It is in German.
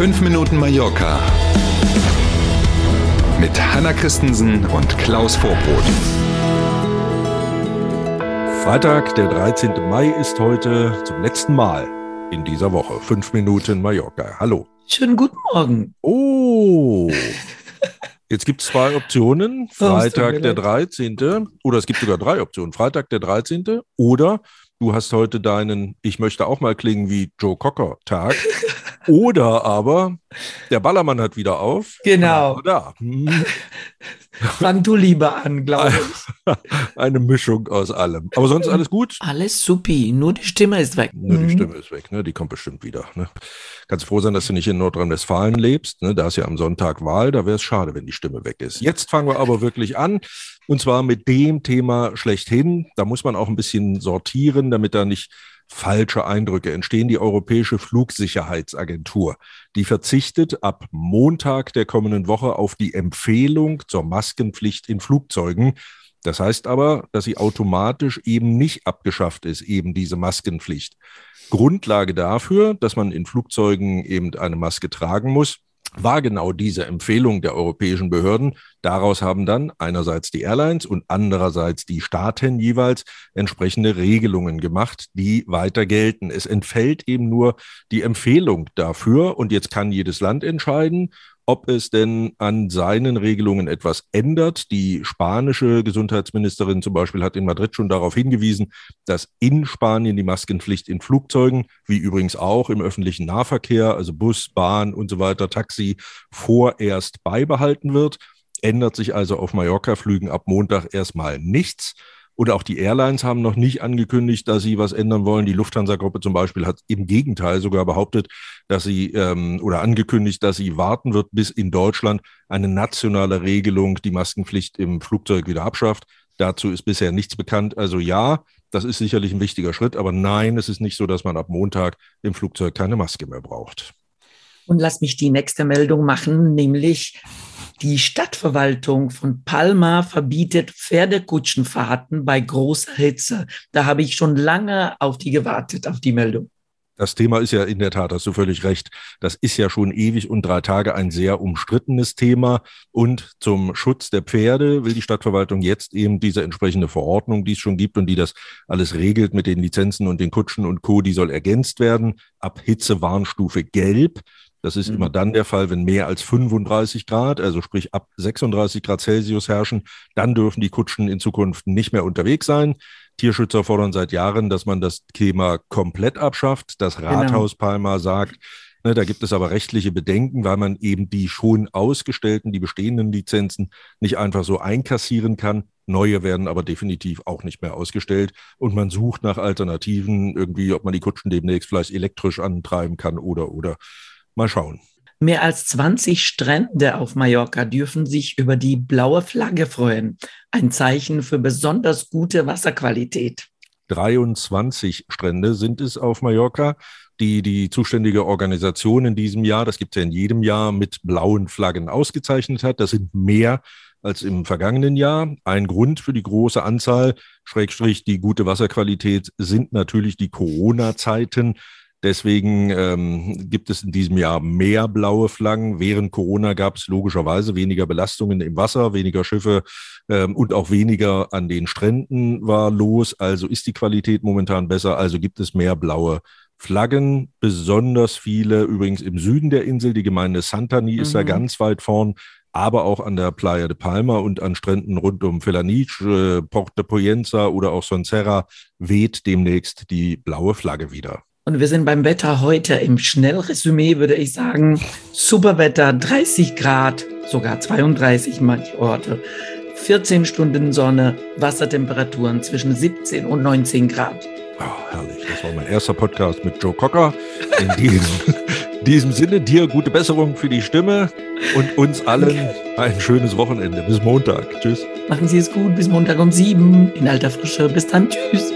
5 Minuten Mallorca mit Hanna Christensen und Klaus Vorbrot. Freitag, der 13. Mai ist heute zum letzten Mal in dieser Woche. 5 Minuten Mallorca. Hallo. Schönen guten Morgen. Oh. Jetzt gibt es zwei Optionen. Freitag der 13. Oder es gibt sogar drei Optionen. Freitag der 13. Oder du hast heute deinen, ich möchte auch mal klingen wie Joe Cocker Tag. Oder aber der Ballermann hat wieder auf. Genau. Da. Hm. Fang du lieber an, glaube ich. Eine Mischung aus allem. Aber sonst alles gut? Alles supi, nur die Stimme ist weg. Nur die Stimme ist weg, ne? die kommt bestimmt wieder. Ne? Kannst froh sein, dass du nicht in Nordrhein-Westfalen lebst. Ne? Da ist ja am Sonntag Wahl, da wäre es schade, wenn die Stimme weg ist. Jetzt fangen wir aber wirklich an. Und zwar mit dem Thema schlechthin. Da muss man auch ein bisschen sortieren, damit da nicht falsche Eindrücke entstehen. Die Europäische Flugsicherheitsagentur, die verzichtet ab Montag der kommenden Woche auf die Empfehlung zur Maskenpflicht in Flugzeugen. Das heißt aber, dass sie automatisch eben nicht abgeschafft ist, eben diese Maskenpflicht. Grundlage dafür, dass man in Flugzeugen eben eine Maske tragen muss, war genau diese Empfehlung der europäischen Behörden. Daraus haben dann einerseits die Airlines und andererseits die Staaten jeweils entsprechende Regelungen gemacht, die weiter gelten. Es entfällt eben nur die Empfehlung dafür und jetzt kann jedes Land entscheiden, ob es denn an seinen Regelungen etwas ändert. Die spanische Gesundheitsministerin zum Beispiel hat in Madrid schon darauf hingewiesen, dass in Spanien die Maskenpflicht in Flugzeugen, wie übrigens auch im öffentlichen Nahverkehr, also Bus, Bahn und so weiter, Taxi, vorerst beibehalten wird. Ändert sich also auf Mallorca-Flügen ab Montag erstmal nichts. Und auch die Airlines haben noch nicht angekündigt, dass sie was ändern wollen. Die Lufthansa-Gruppe zum Beispiel hat im Gegenteil sogar behauptet, dass sie ähm, oder angekündigt, dass sie warten wird, bis in Deutschland eine nationale Regelung die Maskenpflicht im Flugzeug wieder abschafft. Dazu ist bisher nichts bekannt. Also ja, das ist sicherlich ein wichtiger Schritt, aber nein, es ist nicht so, dass man ab Montag im Flugzeug keine Maske mehr braucht. Und lass mich die nächste Meldung machen, nämlich die Stadtverwaltung von Palma verbietet Pferdekutschenfahrten bei großer Hitze. Da habe ich schon lange auf die gewartet, auf die Meldung. Das Thema ist ja in der Tat, hast du völlig recht. Das ist ja schon ewig und drei Tage ein sehr umstrittenes Thema. Und zum Schutz der Pferde will die Stadtverwaltung jetzt eben diese entsprechende Verordnung, die es schon gibt und die das alles regelt mit den Lizenzen und den Kutschen und Co., die soll ergänzt werden. Ab Hitzewarnstufe gelb. Das ist mhm. immer dann der Fall, wenn mehr als 35 Grad, also sprich ab 36 Grad Celsius herrschen, dann dürfen die Kutschen in Zukunft nicht mehr unterwegs sein. Tierschützer fordern seit Jahren, dass man das Thema komplett abschafft. Das genau. Rathaus genau. Palma sagt, ne, da gibt es aber rechtliche Bedenken, weil man eben die schon ausgestellten, die bestehenden Lizenzen nicht einfach so einkassieren kann. Neue werden aber definitiv auch nicht mehr ausgestellt. Und man sucht nach Alternativen, irgendwie, ob man die Kutschen demnächst vielleicht elektrisch antreiben kann oder, oder. Mal schauen. Mehr als 20 Strände auf Mallorca dürfen sich über die blaue Flagge freuen. Ein Zeichen für besonders gute Wasserqualität. 23 Strände sind es auf Mallorca, die die zuständige Organisation in diesem Jahr, das gibt es ja in jedem Jahr, mit blauen Flaggen ausgezeichnet hat. Das sind mehr als im vergangenen Jahr. Ein Grund für die große Anzahl, Schrägstrich die gute Wasserqualität, sind natürlich die Corona-Zeiten. Deswegen ähm, gibt es in diesem Jahr mehr blaue Flaggen. Während Corona gab es logischerweise weniger Belastungen im Wasser, weniger Schiffe ähm, und auch weniger an den Stränden war los. Also ist die Qualität momentan besser. Also gibt es mehr blaue Flaggen, besonders viele übrigens im Süden der Insel. Die Gemeinde Santani mhm. ist da mhm. ganz weit vorn aber auch an der Playa de Palma und an Stränden rund um Felanich, äh, Porto Poyenza oder auch Sonserra weht demnächst die blaue Flagge wieder. Und wir sind beim Wetter heute im Schnellresümee, würde ich sagen. Super Wetter, 30 Grad, sogar 32 manche Orte. 14 Stunden Sonne, Wassertemperaturen zwischen 17 und 19 Grad. Oh, herrlich, das war mein erster Podcast mit Joe Cocker. In diesem, diesem Sinne, dir gute Besserung für die Stimme und uns allen ein schönes Wochenende. Bis Montag. Tschüss. Machen Sie es gut, bis Montag um sieben in alter Frische. Bis dann, tschüss.